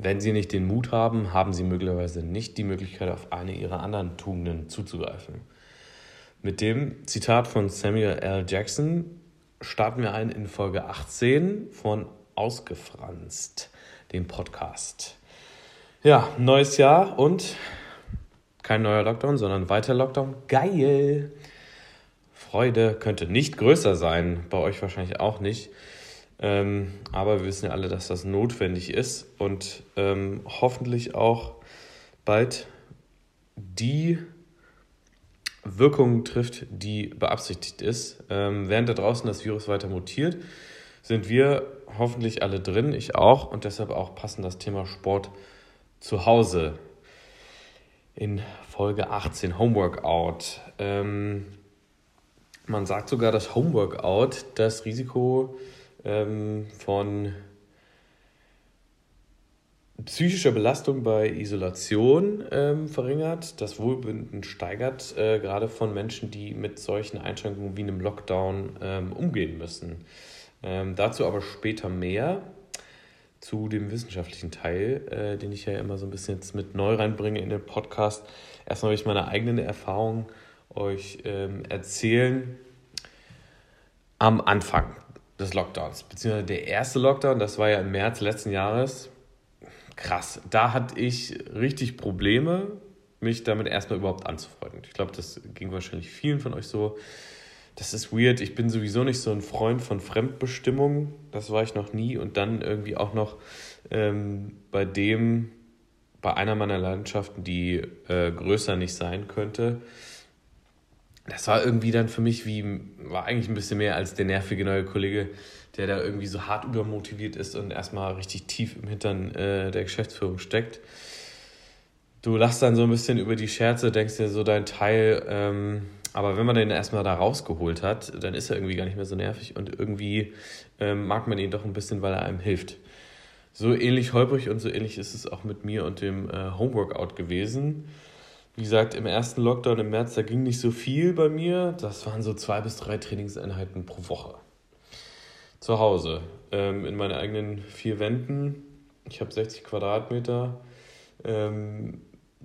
Wenn sie nicht den Mut haben, haben sie möglicherweise nicht die Möglichkeit, auf eine ihrer anderen Tugenden zuzugreifen. Mit dem Zitat von Samuel L. Jackson starten wir ein in Folge 18 von Ausgefranst, dem Podcast. Ja, neues Jahr und kein neuer Lockdown, sondern weiter Lockdown. Geil! Freude könnte nicht größer sein, bei euch wahrscheinlich auch nicht. Ähm, aber wir wissen ja alle, dass das notwendig ist und ähm, hoffentlich auch bald die Wirkung trifft, die beabsichtigt ist. Ähm, während da draußen das Virus weiter mutiert, sind wir hoffentlich alle drin, ich auch, und deshalb auch passend das Thema Sport zu Hause. In Folge 18 Homeworkout. Ähm, man sagt sogar, dass Homeworkout das Risiko ähm, von psychischer Belastung bei Isolation ähm, verringert, das Wohlbefinden steigert, äh, gerade von Menschen, die mit solchen Einschränkungen wie einem Lockdown ähm, umgehen müssen. Ähm, dazu aber später mehr zu dem wissenschaftlichen Teil, äh, den ich ja immer so ein bisschen jetzt mit neu reinbringe in den Podcast. Erstmal will ich meine eigenen Erfahrungen euch ähm, erzählen. Am Anfang des Lockdowns, beziehungsweise der erste Lockdown, das war ja im März letzten Jahres. Krass, da hatte ich richtig Probleme, mich damit erstmal überhaupt anzufreunden. Ich glaube, das ging wahrscheinlich vielen von euch so. Das ist weird. Ich bin sowieso nicht so ein Freund von Fremdbestimmung. Das war ich noch nie. Und dann irgendwie auch noch ähm, bei dem, bei einer meiner Leidenschaften, die äh, größer nicht sein könnte, das war irgendwie dann für mich wie, war eigentlich ein bisschen mehr als der nervige neue Kollege, der da irgendwie so hart übermotiviert ist und erstmal richtig tief im Hintern äh, der Geschäftsführung steckt. Du lachst dann so ein bisschen über die Scherze, denkst dir so dein Teil, ähm, aber wenn man den erstmal da rausgeholt hat, dann ist er irgendwie gar nicht mehr so nervig und irgendwie ähm, mag man ihn doch ein bisschen, weil er einem hilft. So ähnlich holprig und so ähnlich ist es auch mit mir und dem äh, Homeworkout gewesen. Wie gesagt, im ersten Lockdown im März, da ging nicht so viel bei mir. Das waren so zwei bis drei Trainingseinheiten pro Woche. Zu Hause, ähm, in meinen eigenen vier Wänden. Ich habe 60 Quadratmeter. Ähm,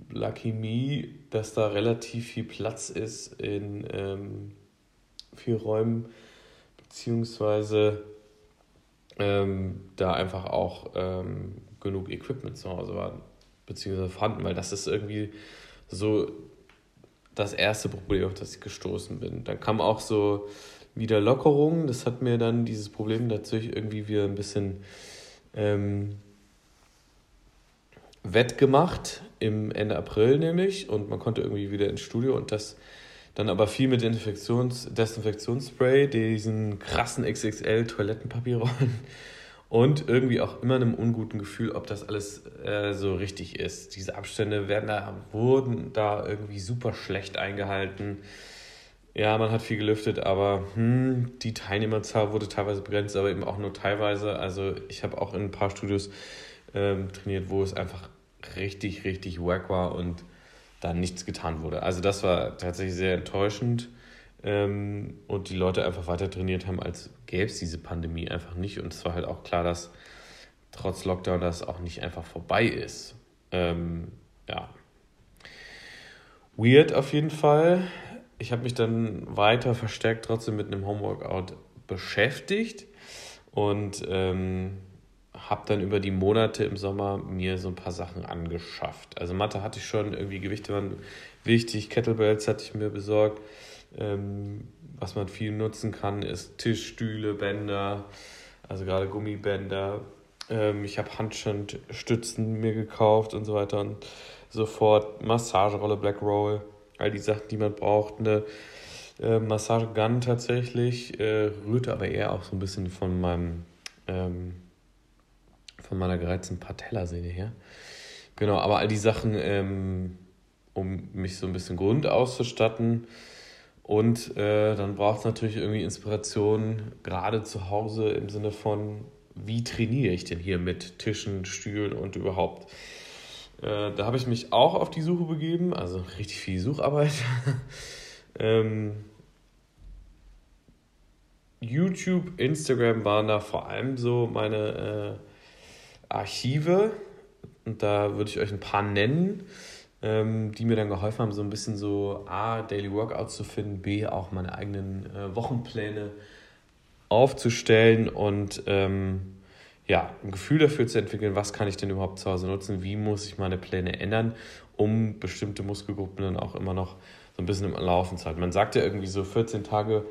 Lucky Me, dass da relativ viel Platz ist in ähm, vier Räumen, beziehungsweise ähm, da einfach auch ähm, genug Equipment zu Hause war, beziehungsweise vorhanden, weil das ist irgendwie so das erste Problem, auf das ich gestoßen bin. Dann kam auch so wieder Lockerung. Das hat mir dann dieses Problem natürlich irgendwie wieder ein bisschen ähm, wettgemacht im Ende April nämlich und man konnte irgendwie wieder ins Studio und das dann aber viel mit Desinfektions Desinfektionsspray, diesen krassen XXL Toilettenpapierrollen und irgendwie auch immer einem unguten Gefühl, ob das alles äh, so richtig ist. Diese Abstände werden da, wurden da irgendwie super schlecht eingehalten. Ja, man hat viel gelüftet, aber hm, die Teilnehmerzahl wurde teilweise begrenzt, aber eben auch nur teilweise. Also ich habe auch in ein paar Studios ähm, trainiert, wo es einfach richtig, richtig wack war und da nichts getan wurde. Also das war tatsächlich sehr enttäuschend ähm, und die Leute einfach weiter trainiert haben, als gäbe es diese Pandemie einfach nicht. Und es war halt auch klar, dass trotz Lockdown das auch nicht einfach vorbei ist. Ähm, ja. Weird auf jeden Fall. Ich habe mich dann weiter verstärkt trotzdem mit einem Homeworkout beschäftigt und ähm, habe dann über die Monate im Sommer mir so ein paar Sachen angeschafft. Also Mathe hatte ich schon, irgendwie Gewichte waren wichtig, Kettlebells hatte ich mir besorgt. Ähm, was man viel nutzen kann, ist Tischstühle, Bänder, also gerade Gummibänder. Ähm, ich habe Handstützen mir gekauft und so weiter und so fort. Massagerolle, Black Roll, all die Sachen, die man braucht. Eine äh, Massagegun tatsächlich, äh, rührte aber eher auch so ein bisschen von meinem ähm, von meiner gereizten Patellasehne her. Genau, aber all die Sachen, ähm, um mich so ein bisschen Grund auszustatten, und äh, dann braucht es natürlich irgendwie Inspiration, gerade zu Hause im Sinne von, wie trainiere ich denn hier mit Tischen, Stühlen und überhaupt. Äh, da habe ich mich auch auf die Suche begeben, also richtig viel Sucharbeit. ähm, YouTube, Instagram waren da vor allem so meine äh, Archive, Und da würde ich euch ein paar nennen, die mir dann geholfen haben, so ein bisschen so A, Daily Workouts zu finden, B, auch meine eigenen äh, Wochenpläne aufzustellen und ähm, ja, ein Gefühl dafür zu entwickeln, was kann ich denn überhaupt zu Hause nutzen, wie muss ich meine Pläne ändern, um bestimmte Muskelgruppen dann auch immer noch so ein bisschen im Laufen zu halten. Man sagt ja irgendwie so 14 Tage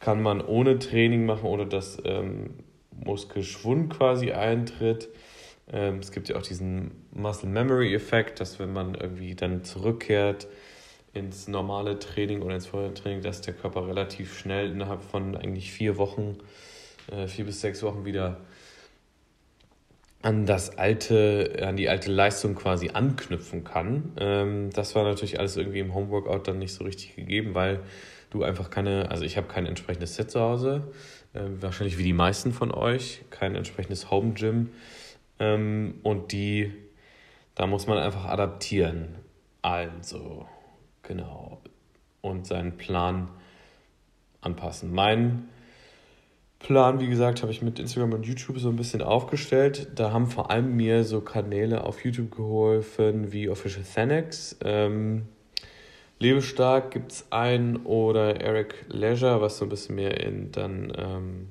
kann man ohne Training machen, ohne dass ähm, Muskelschwund quasi eintritt. Ähm, es gibt ja auch diesen Muscle Memory Effekt, dass wenn man irgendwie dann zurückkehrt ins normale Training oder ins Feuertraining, dass der Körper relativ schnell innerhalb von eigentlich vier Wochen, äh, vier bis sechs Wochen wieder an das alte, an die alte Leistung quasi anknüpfen kann. Ähm, das war natürlich alles irgendwie im Homeworkout dann nicht so richtig gegeben, weil du einfach keine, also ich habe kein entsprechendes Set zu Hause, äh, wahrscheinlich wie die meisten von euch, kein entsprechendes Home Gym ähm, und die, da muss man einfach adaptieren. Also, genau. Und seinen Plan anpassen. Mein Plan, wie gesagt, habe ich mit Instagram und YouTube so ein bisschen aufgestellt. Da haben vor allem mir so Kanäle auf YouTube geholfen wie Official Thanex. Ähm, Lebestark gibt es einen oder Eric Leisure, was so ein bisschen mehr in dann, ähm,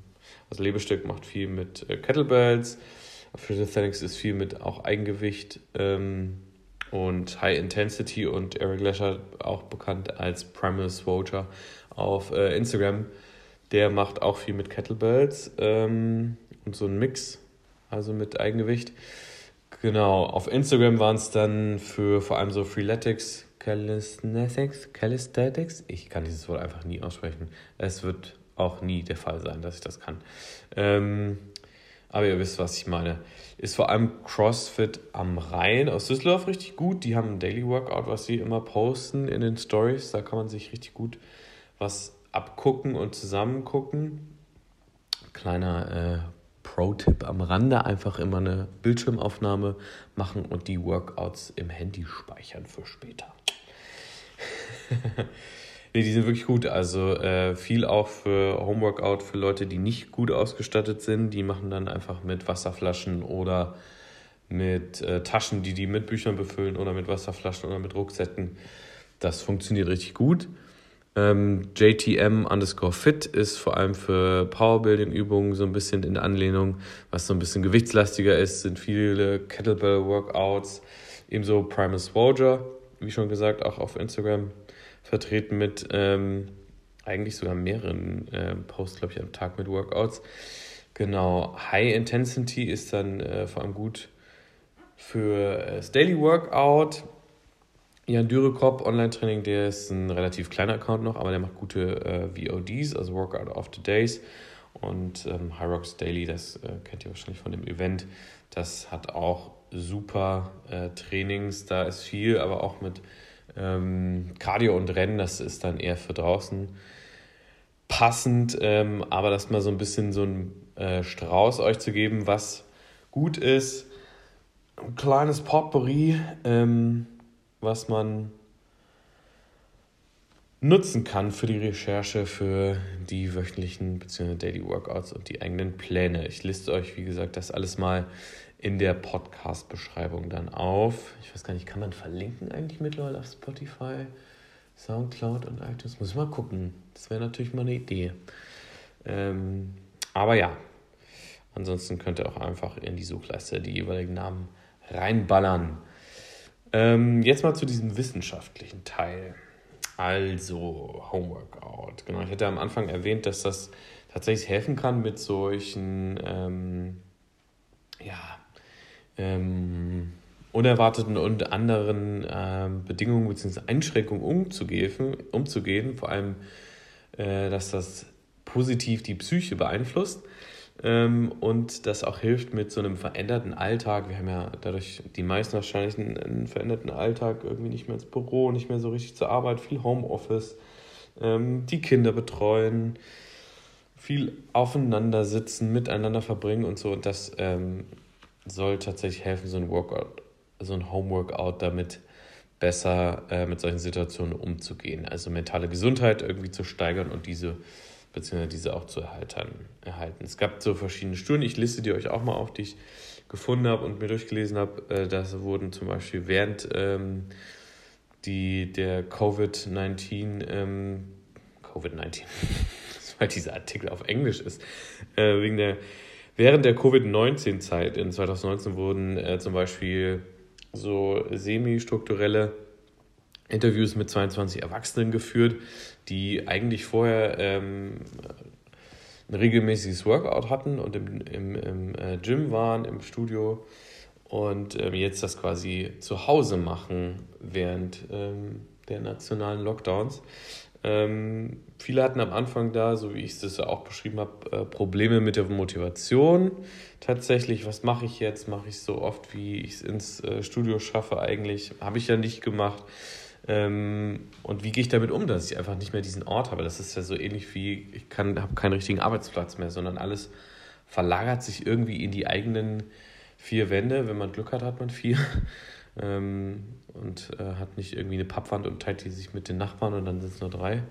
also Lebestark macht viel mit äh, Kettlebells, Thanex ist viel mit auch Eigengewicht ähm, und High Intensity und Eric Leisure auch bekannt als Primal Swoger auf äh, Instagram der macht auch viel mit Kettlebells ähm, und so ein Mix, also mit Eigengewicht. Genau, auf Instagram waren es dann für vor allem so Freeletics, Calisthenics, Calisthenics. Ich kann dieses Wort einfach nie aussprechen. Es wird auch nie der Fall sein, dass ich das kann. Ähm, aber ihr wisst, was ich meine. Ist vor allem CrossFit am Rhein aus Düsseldorf richtig gut. Die haben ein Daily Workout, was sie immer posten in den Stories. Da kann man sich richtig gut was abgucken und zusammen gucken. Kleiner äh, Pro-Tipp am Rande: einfach immer eine Bildschirmaufnahme machen und die Workouts im Handy speichern für später. nee, die sind wirklich gut. Also äh, viel auch für Homeworkout für Leute, die nicht gut ausgestattet sind. Die machen dann einfach mit Wasserflaschen oder mit äh, Taschen, die die mit Büchern befüllen oder mit Wasserflaschen oder mit Rucksäcken. Das funktioniert richtig gut. Ähm, JTM underscore fit ist vor allem für Powerbuilding-Übungen so ein bisschen in Anlehnung, was so ein bisschen gewichtslastiger ist, sind viele Kettlebell-Workouts, ebenso Primus Voyager, wie schon gesagt, auch auf Instagram vertreten mit ähm, eigentlich sogar mehreren äh, Posts, glaube ich, am Tag mit Workouts. Genau, High Intensity ist dann äh, vor allem gut für äh, das Daily Workout. Jan Dürekop, Online-Training, der ist ein relativ kleiner Account noch, aber der macht gute äh, VODs, also Workout of the Days. Und ähm, High Rocks Daily, das äh, kennt ihr wahrscheinlich von dem Event, das hat auch super Trainings. Da ist viel, aber auch mit ähm, Cardio und Rennen, das ist dann eher für draußen passend. Ähm, aber das mal so ein bisschen so ein äh, Strauß euch zu geben, was gut ist. Ein kleines Potpourri. Ähm, was man nutzen kann für die Recherche, für die wöchentlichen bzw. Daily Workouts und die eigenen Pläne. Ich liste euch, wie gesagt, das alles mal in der Podcast-Beschreibung dann auf. Ich weiß gar nicht, kann man verlinken eigentlich mittlerweile auf Spotify, Soundcloud und iTunes? Muss ich mal gucken. Das wäre natürlich mal eine Idee. Ähm, aber ja, ansonsten könnt ihr auch einfach in die Suchleiste die jeweiligen Namen reinballern. Ähm, jetzt mal zu diesem wissenschaftlichen Teil. Also, Homeworkout. Genau, ich hatte am Anfang erwähnt, dass das tatsächlich helfen kann, mit solchen ähm, ja, ähm, unerwarteten und anderen ähm, Bedingungen bzw. Einschränkungen umzugehen, umzugehen. Vor allem, äh, dass das positiv die Psyche beeinflusst. Ähm, und das auch hilft mit so einem veränderten Alltag. Wir haben ja dadurch die meisten wahrscheinlich einen, einen veränderten Alltag, irgendwie nicht mehr ins Büro, nicht mehr so richtig zur Arbeit, viel Homeoffice, ähm, die Kinder betreuen, viel aufeinander sitzen, miteinander verbringen und so. Und das ähm, soll tatsächlich helfen, so ein Workout, so ein Homeworkout damit besser äh, mit solchen Situationen umzugehen. Also mentale Gesundheit irgendwie zu steigern und diese beziehungsweise diese auch zu erhalten, erhalten. Es gab so verschiedene Studien, ich liste die euch auch mal auf, die ich gefunden habe und mir durchgelesen habe, äh, dass wurden zum Beispiel während ähm, die, der Covid-19, ähm, Covid-19, weil dieser Artikel auf Englisch ist, äh, wegen der, während der Covid-19-Zeit in 2019 wurden äh, zum Beispiel so semi-strukturelle Interviews mit 22 Erwachsenen geführt, die eigentlich vorher ähm, ein regelmäßiges Workout hatten und im, im, im äh, Gym waren, im Studio und ähm, jetzt das quasi zu Hause machen während ähm, der nationalen Lockdowns. Ähm, viele hatten am Anfang da, so wie ich es auch beschrieben habe, äh, Probleme mit der Motivation. Tatsächlich, was mache ich jetzt? Mache ich so oft, wie ich es ins äh, Studio schaffe eigentlich? Habe ich ja nicht gemacht. Ähm, und wie gehe ich damit um, dass ich einfach nicht mehr diesen Ort habe? Das ist ja so ähnlich wie, ich habe keinen richtigen Arbeitsplatz mehr, sondern alles verlagert sich irgendwie in die eigenen vier Wände. Wenn man Glück hat, hat man vier. Ähm, und äh, hat nicht irgendwie eine Pappwand und teilt die sich mit den Nachbarn und dann sind es nur drei.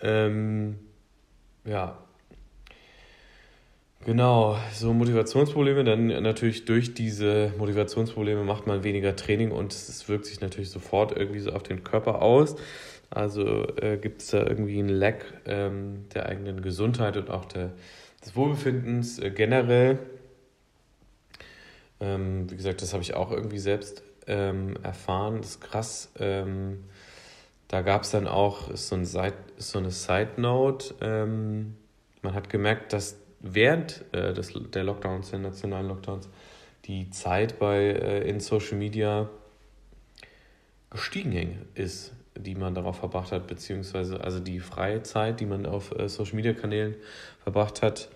Ähm, ja, Genau, so Motivationsprobleme, dann natürlich durch diese Motivationsprobleme macht man weniger Training und es wirkt sich natürlich sofort irgendwie so auf den Körper aus. Also äh, gibt es da irgendwie einen Lack ähm, der eigenen Gesundheit und auch der, des Wohlbefindens äh, generell. Ähm, wie gesagt, das habe ich auch irgendwie selbst ähm, erfahren. Das ist krass. Ähm, da gab es dann auch so, ein Side, so eine Side Note. Ähm, man hat gemerkt, dass während äh, des, der Lockdowns, der nationalen Lockdowns, die Zeit bei äh, in Social Media gestiegen ist, die man darauf verbracht hat, beziehungsweise also die freie Zeit, die man auf äh, Social Media Kanälen verbracht hat,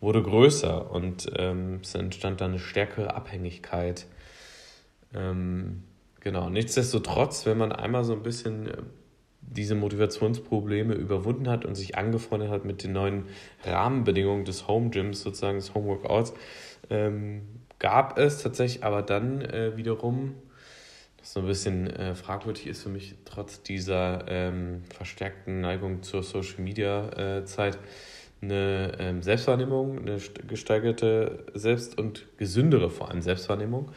wurde größer und ähm, es entstand dann eine stärkere Abhängigkeit. Ähm, genau, nichtsdestotrotz, wenn man einmal so ein bisschen äh, diese Motivationsprobleme überwunden hat und sich angefreundet hat mit den neuen Rahmenbedingungen des Home Gyms, sozusagen des Home Workouts, ähm, gab es tatsächlich aber dann äh, wiederum, was so ein bisschen äh, fragwürdig ist für mich, trotz dieser ähm, verstärkten Neigung zur Social Media äh, Zeit, eine ähm, Selbstwahrnehmung, eine gesteigerte Selbst- und gesündere vor allem Selbstwahrnehmung.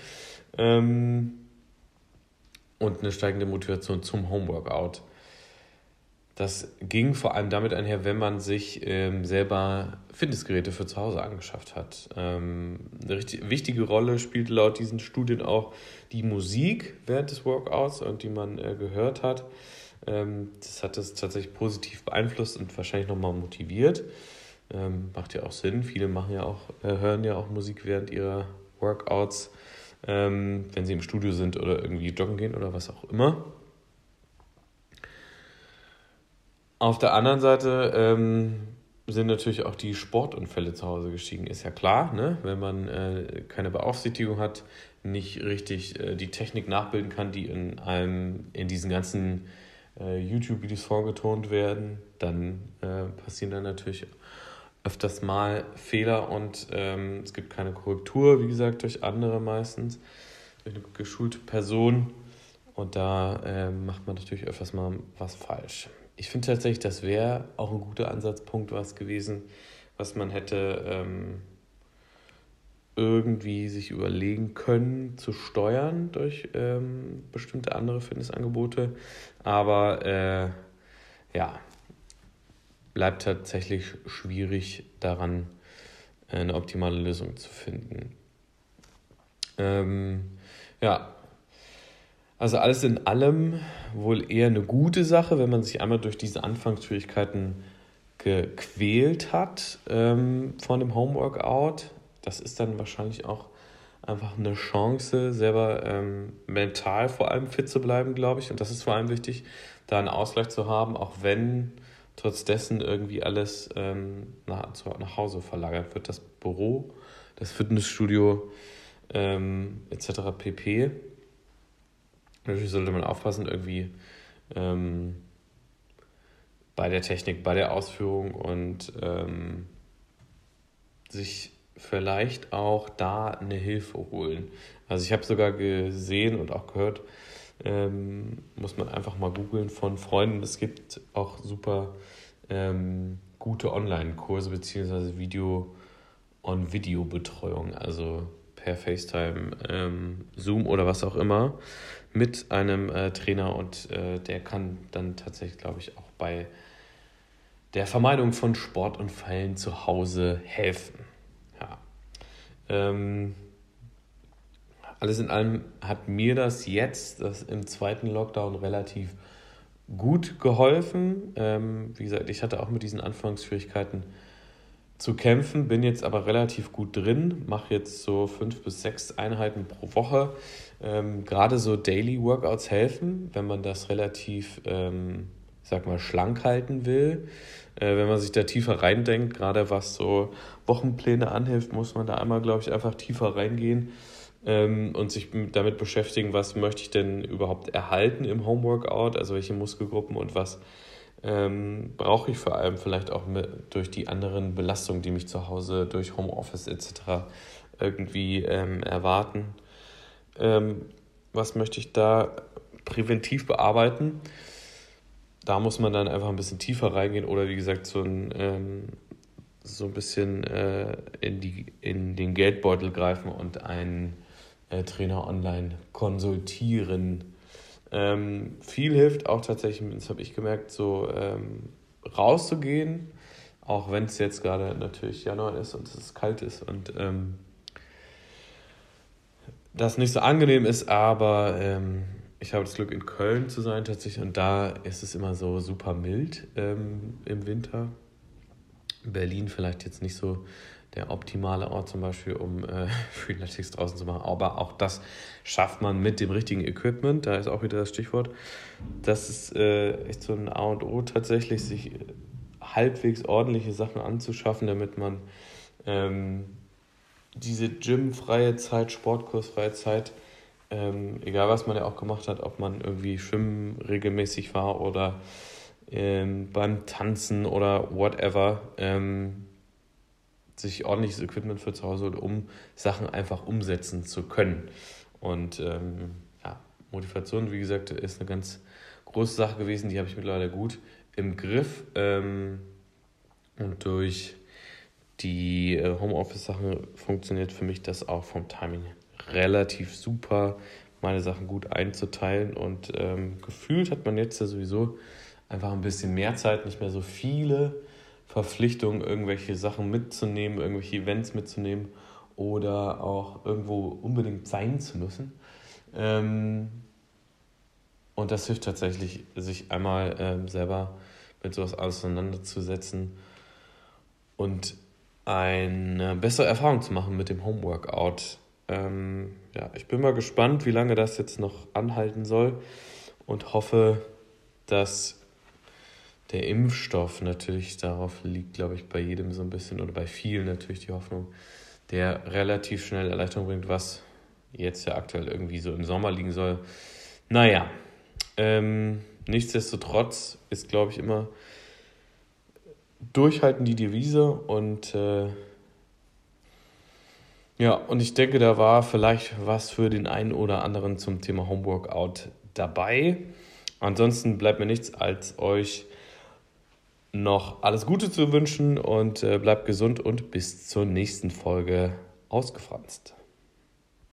Ähm, und eine steigende Motivation zum Homeworkout. Das ging vor allem damit einher, wenn man sich ähm, selber Fitnessgeräte für zu Hause angeschafft hat. Ähm, eine richtig, wichtige Rolle spielt laut diesen Studien auch die Musik während des Workouts und die man äh, gehört hat. Ähm, das hat das tatsächlich positiv beeinflusst und wahrscheinlich nochmal motiviert. Ähm, macht ja auch Sinn. Viele machen ja auch, äh, hören ja auch Musik während ihrer Workouts, ähm, wenn sie im Studio sind oder irgendwie joggen gehen oder was auch immer. Auf der anderen Seite ähm, sind natürlich auch die Sportunfälle zu Hause gestiegen, ist ja klar, ne? wenn man äh, keine Beaufsichtigung hat, nicht richtig äh, die Technik nachbilden kann, die in einem, in diesen ganzen äh, YouTube-Videos vorgetont werden, dann äh, passieren dann natürlich öfters mal Fehler und ähm, es gibt keine Korrektur, wie gesagt, durch andere meistens, durch eine geschulte Person. Und da äh, macht man natürlich öfters mal was falsch ich finde tatsächlich, das wäre auch ein guter Ansatzpunkt was gewesen, was man hätte ähm, irgendwie sich überlegen können zu steuern durch ähm, bestimmte andere Fitnessangebote. Aber äh, ja, bleibt tatsächlich schwierig daran, eine optimale Lösung zu finden. Ähm, ja, also alles in allem wohl eher eine gute Sache, wenn man sich einmal durch diese Anfangsschwierigkeiten gequält hat ähm, von dem Homeworkout. Das ist dann wahrscheinlich auch einfach eine Chance, selber ähm, mental vor allem fit zu bleiben, glaube ich. Und das ist vor allem wichtig, da einen Ausgleich zu haben, auch wenn trotz dessen irgendwie alles ähm, nach, nach Hause verlagert wird. Das Büro, das Fitnessstudio ähm, etc. pp. Natürlich sollte man aufpassen, irgendwie ähm, bei der Technik, bei der Ausführung und ähm, sich vielleicht auch da eine Hilfe holen. Also ich habe sogar gesehen und auch gehört, ähm, muss man einfach mal googeln von Freunden. Es gibt auch super ähm, gute Online-Kurse beziehungsweise Video- on Video-Betreuung, also per FaceTime, ähm, Zoom oder was auch immer mit einem äh, Trainer und äh, der kann dann tatsächlich, glaube ich, auch bei der Vermeidung von Sportunfällen zu Hause helfen. Ja. Ähm, alles in allem hat mir das jetzt, das im zweiten Lockdown relativ gut geholfen. Ähm, wie gesagt, ich hatte auch mit diesen Anfangsschwierigkeiten zu kämpfen, bin jetzt aber relativ gut drin, mache jetzt so fünf bis sechs Einheiten pro Woche. Ähm, Gerade so Daily Workouts helfen, wenn man das relativ, ähm, sag mal, schlank halten will. Äh, wenn man sich da tiefer reindenkt, gerade was so Wochenpläne anhilft, muss man da einmal, glaube ich, einfach tiefer reingehen ähm, und sich damit beschäftigen, was möchte ich denn überhaupt erhalten im Homeworkout, also welche Muskelgruppen und was ähm, brauche ich vor allem vielleicht auch mit, durch die anderen Belastungen, die mich zu Hause durch Homeoffice etc. irgendwie ähm, erwarten. Ähm, was möchte ich da präventiv bearbeiten? Da muss man dann einfach ein bisschen tiefer reingehen oder wie gesagt so ein, ähm, so ein bisschen äh, in, die, in den Geldbeutel greifen und einen äh, Trainer online konsultieren. Ähm, viel hilft auch tatsächlich, das habe ich gemerkt, so ähm, rauszugehen, auch wenn es jetzt gerade natürlich Januar ist und es kalt ist und ähm, das nicht so angenehm ist, aber ähm, ich habe das Glück, in Köln zu sein tatsächlich und da ist es immer so super mild ähm, im Winter. Berlin vielleicht jetzt nicht so der optimale Ort zum Beispiel, um äh, Freeletics draußen zu machen. Aber auch das schafft man mit dem richtigen Equipment. Da ist auch wieder das Stichwort. Das ist äh, echt so ein A und O tatsächlich, sich halbwegs ordentliche Sachen anzuschaffen, damit man ähm, diese gymfreie Zeit, Sportkursfreie Zeit, ähm, egal was man ja auch gemacht hat, ob man irgendwie schwimmen regelmäßig war oder ähm, beim Tanzen oder whatever, ähm, sich ordentliches Equipment für zu Hause holt, um Sachen einfach umsetzen zu können. Und ähm, ja, Motivation, wie gesagt, ist eine ganz große Sache gewesen, die habe ich mittlerweile gut im Griff. Ähm, und durch die äh, Homeoffice-Sachen funktioniert für mich das auch vom Timing relativ super, meine Sachen gut einzuteilen. Und ähm, gefühlt hat man jetzt ja sowieso einfach ein bisschen mehr Zeit, nicht mehr so viele Verpflichtung, irgendwelche Sachen mitzunehmen, irgendwelche Events mitzunehmen oder auch irgendwo unbedingt sein zu müssen. Ähm, und das hilft tatsächlich, sich einmal ähm, selber mit sowas auseinanderzusetzen und eine bessere Erfahrung zu machen mit dem Homeworkout. Ähm, ja, ich bin mal gespannt, wie lange das jetzt noch anhalten soll und hoffe, dass der Impfstoff natürlich, darauf liegt, glaube ich, bei jedem so ein bisschen oder bei vielen natürlich die Hoffnung, der relativ schnell Erleichterung bringt, was jetzt ja aktuell irgendwie so im Sommer liegen soll. Naja, ähm, nichtsdestotrotz ist, glaube ich, immer durchhalten die Devise und äh, ja, und ich denke, da war vielleicht was für den einen oder anderen zum Thema Homeworkout dabei. Ansonsten bleibt mir nichts, als euch noch alles Gute zu wünschen und äh, bleibt gesund und bis zur nächsten Folge ausgefranst.